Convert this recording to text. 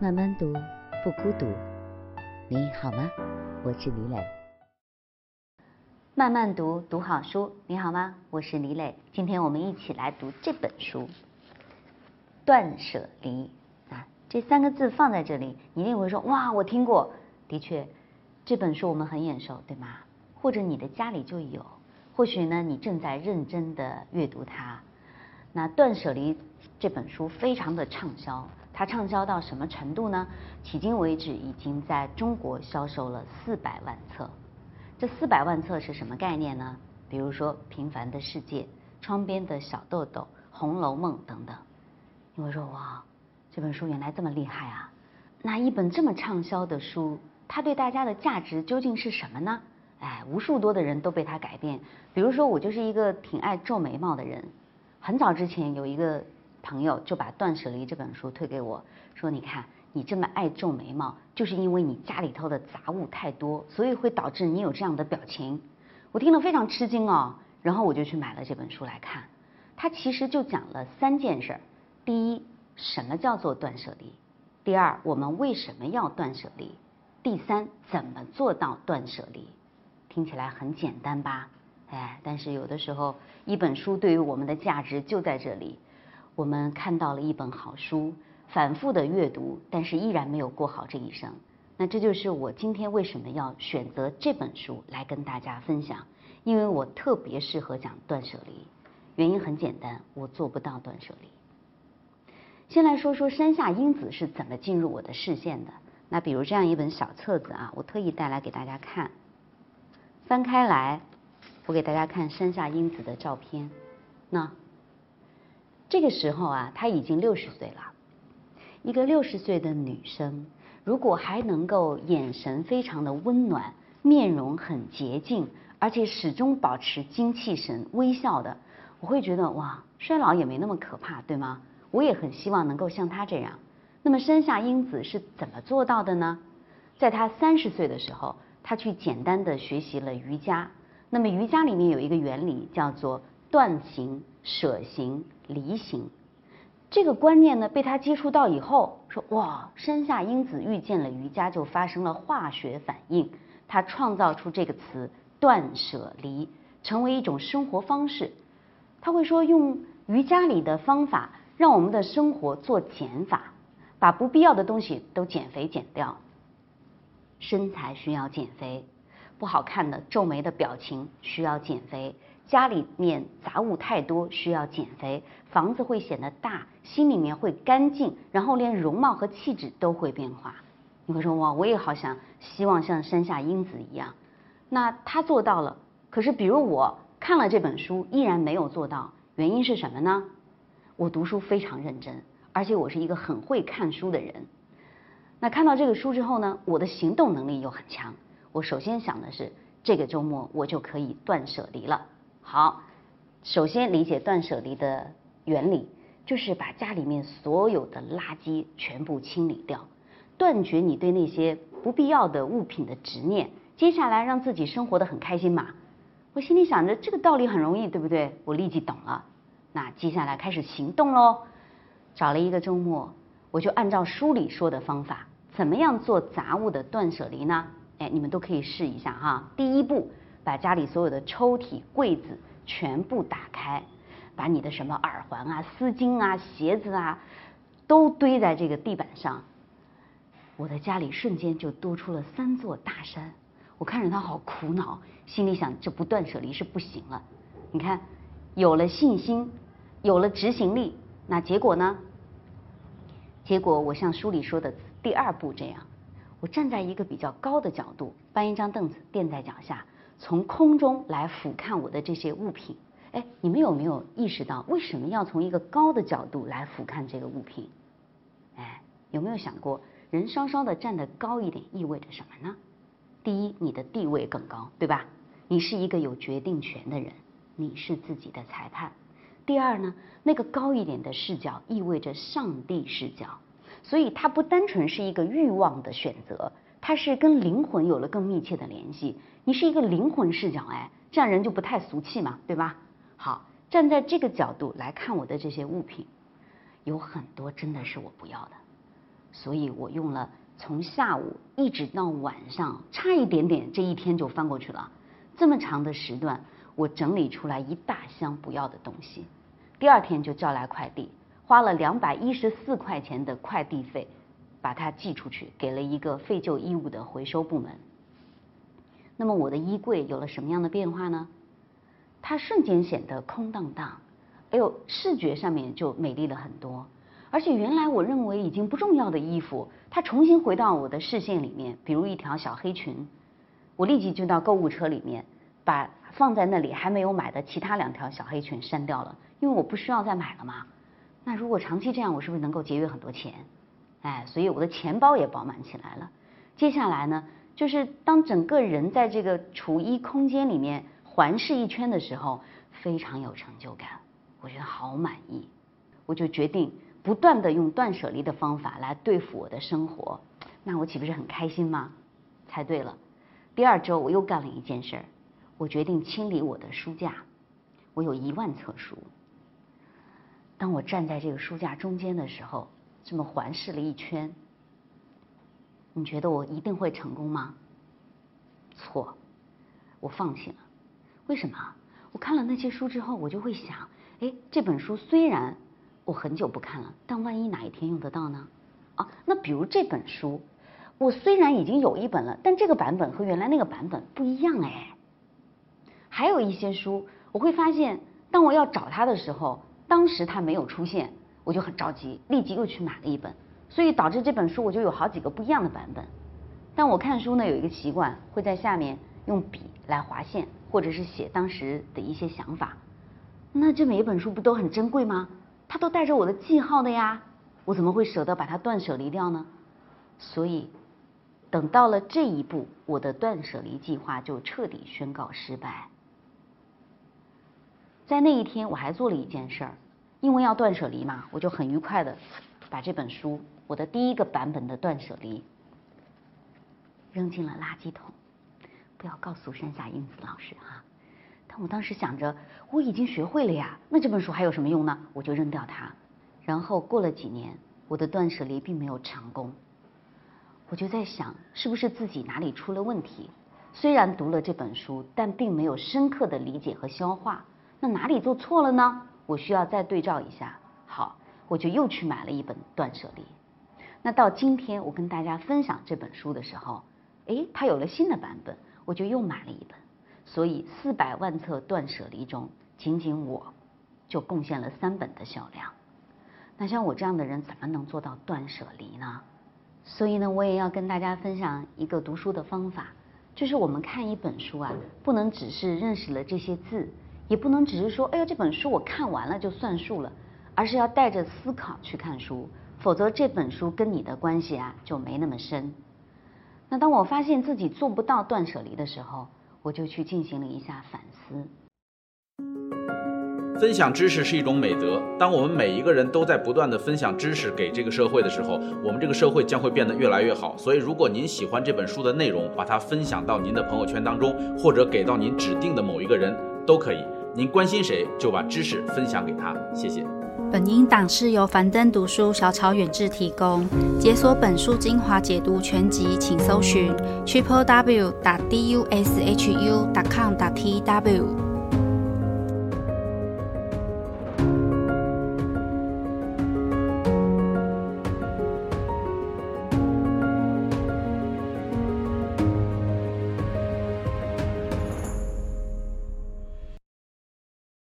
慢慢读，不孤独。你好吗？我是李磊。慢慢读，读好书。你好吗？我是李磊。今天我们一起来读这本书《断舍离》啊。这三个字放在这里，你一定会说：哇，我听过。的确，这本书我们很眼熟，对吗？或者你的家里就有，或许呢，你正在认真的阅读它。那《断舍离》这本书非常的畅销。它畅销到什么程度呢？迄今为止，已经在中国销售了四百万册。这四百万册是什么概念呢？比如说《平凡的世界》《窗边的小豆豆》《红楼梦》等等。你会说哇，这本书原来这么厉害啊！那一本这么畅销的书，它对大家的价值究竟是什么呢？哎，无数多的人都被它改变。比如说，我就是一个挺爱皱眉毛的人，很早之前有一个。朋友就把《断舍离》这本书推给我，说：“你看，你这么爱皱眉毛，就是因为你家里头的杂物太多，所以会导致你有这样的表情。”我听了非常吃惊哦，然后我就去买了这本书来看。它其实就讲了三件事：第一，什么叫做断舍离；第二，我们为什么要断舍离；第三，怎么做到断舍离。听起来很简单吧？哎，但是有的时候，一本书对于我们的价值就在这里。我们看到了一本好书，反复的阅读，但是依然没有过好这一生。那这就是我今天为什么要选择这本书来跟大家分享，因为我特别适合讲断舍离。原因很简单，我做不到断舍离。先来说说山下英子是怎么进入我的视线的。那比如这样一本小册子啊，我特意带来给大家看。翻开来，我给大家看山下英子的照片。那。这个时候啊，她已经六十岁了。一个六十岁的女生，如果还能够眼神非常的温暖，面容很洁净，而且始终保持精气神、微笑的，我会觉得哇，衰老也没那么可怕，对吗？我也很希望能够像她这样。那么山下英子是怎么做到的呢？在她三十岁的时候，她去简单的学习了瑜伽。那么瑜伽里面有一个原理叫做断行。舍行离行，这个观念呢，被他接触到以后，说哇，山下英子遇见了瑜伽，就发生了化学反应，他创造出这个词断舍离，成为一种生活方式。他会说，用瑜伽里的方法，让我们的生活做减法，把不必要的东西都减肥减掉。身材需要减肥，不好看的皱眉的表情需要减肥。家里面杂物太多，需要减肥，房子会显得大，心里面会干净，然后连容貌和气质都会变化。你会说哇，我也好想希望像山下英子一样，那他做到了。可是比如我看了这本书，依然没有做到，原因是什么呢？我读书非常认真，而且我是一个很会看书的人。那看到这个书之后呢，我的行动能力又很强。我首先想的是，这个周末我就可以断舍离了。好，首先理解断舍离的原理，就是把家里面所有的垃圾全部清理掉，断绝你对那些不必要的物品的执念。接下来让自己生活得很开心嘛。我心里想着这个道理很容易，对不对？我立即懂了。那接下来开始行动喽。找了一个周末，我就按照书里说的方法，怎么样做杂物的断舍离呢？哎，你们都可以试一下哈。第一步。把家里所有的抽屉、柜子全部打开，把你的什么耳环啊、丝巾啊、鞋子啊，都堆在这个地板上。我的家里瞬间就多出了三座大山。我看着他好苦恼，心里想：这不断舍离是不行了。你看，有了信心，有了执行力，那结果呢？结果我像书里说的第二步这样，我站在一个比较高的角度，搬一张凳子垫在脚下。从空中来俯瞰我的这些物品，哎，你们有没有意识到为什么要从一个高的角度来俯瞰这个物品？哎，有没有想过，人稍稍的站得高一点意味着什么呢？第一，你的地位更高，对吧？你是一个有决定权的人，你是自己的裁判。第二呢，那个高一点的视角意味着上帝视角，所以它不单纯是一个欲望的选择。它是跟灵魂有了更密切的联系。你是一个灵魂视角，哎，这样人就不太俗气嘛，对吧？好，站在这个角度来看我的这些物品，有很多真的是我不要的，所以我用了从下午一直到晚上，差一点点这一天就翻过去了。这么长的时段，我整理出来一大箱不要的东西，第二天就叫来快递，花了两百一十四块钱的快递费，把它寄出去，给了一个废旧衣物的回收部门。那么我的衣柜有了什么样的变化呢？它瞬间显得空荡荡，哎呦，视觉上面就美丽了很多。而且原来我认为已经不重要的衣服，它重新回到我的视线里面，比如一条小黑裙。我立即就到购物车里面，把放在那里还没有买的其他两条小黑裙删掉了，因为我不需要再买了嘛。那如果长期这样，我是不是能够节约很多钱？哎，所以我的钱包也饱满起来了。接下来呢，就是当整个人在这个储衣空间里面环视一圈的时候，非常有成就感，我觉得好满意。我就决定不断地用断舍离的方法来对付我的生活，那我岂不是很开心吗？猜对了。第二周我又干了一件事儿，我决定清理我的书架。我有一万册书。当我站在这个书架中间的时候，这么环视了一圈，你觉得我一定会成功吗？错，我放弃了。为什么？我看了那些书之后，我就会想，哎，这本书虽然我很久不看了，但万一哪一天用得到呢？啊，那比如这本书。我虽然已经有一本了，但这个版本和原来那个版本不一样哎。还有一些书，我会发现，当我要找它的时候，当时它没有出现，我就很着急，立即又去买了一本，所以导致这本书我就有好几个不一样的版本。但我看书呢，有一个习惯，会在下面用笔来划线，或者是写当时的一些想法。那这每一本书不都很珍贵吗？它都带着我的记号的呀，我怎么会舍得把它断舍离掉呢？所以。等到了这一步，我的断舍离计划就彻底宣告失败。在那一天，我还做了一件事儿，因为要断舍离嘛，我就很愉快的把这本书，我的第一个版本的断舍离，扔进了垃圾桶。不要告诉山下英子老师哈。但我当时想着，我已经学会了呀，那这本书还有什么用呢？我就扔掉它。然后过了几年，我的断舍离并没有成功。我就在想，是不是自己哪里出了问题？虽然读了这本书，但并没有深刻的理解和消化。那哪里做错了呢？我需要再对照一下。好，我就又去买了一本《断舍离》。那到今天我跟大家分享这本书的时候，诶，它有了新的版本，我就又买了一本。所以四百万册断舍离中，仅仅我就贡献了三本的销量。那像我这样的人，怎么能做到断舍离呢？所以呢，我也要跟大家分享一个读书的方法，就是我们看一本书啊，不能只是认识了这些字，也不能只是说，哎呀，这本书我看完了就算数了，而是要带着思考去看书，否则这本书跟你的关系啊就没那么深。那当我发现自己做不到断舍离的时候，我就去进行了一下反思。分享知识是一种美德。当我们每一个人都在不断地分享知识给这个社会的时候，我们这个社会将会变得越来越好。所以，如果您喜欢这本书的内容，把它分享到您的朋友圈当中，或者给到您指定的某一个人都可以。您关心谁，就把知识分享给他。谢谢。本音档是由樊登读书小草远志提供。解锁本书精华解读全集，请搜寻 triple w 打 d u s h u 打 com 打 t w。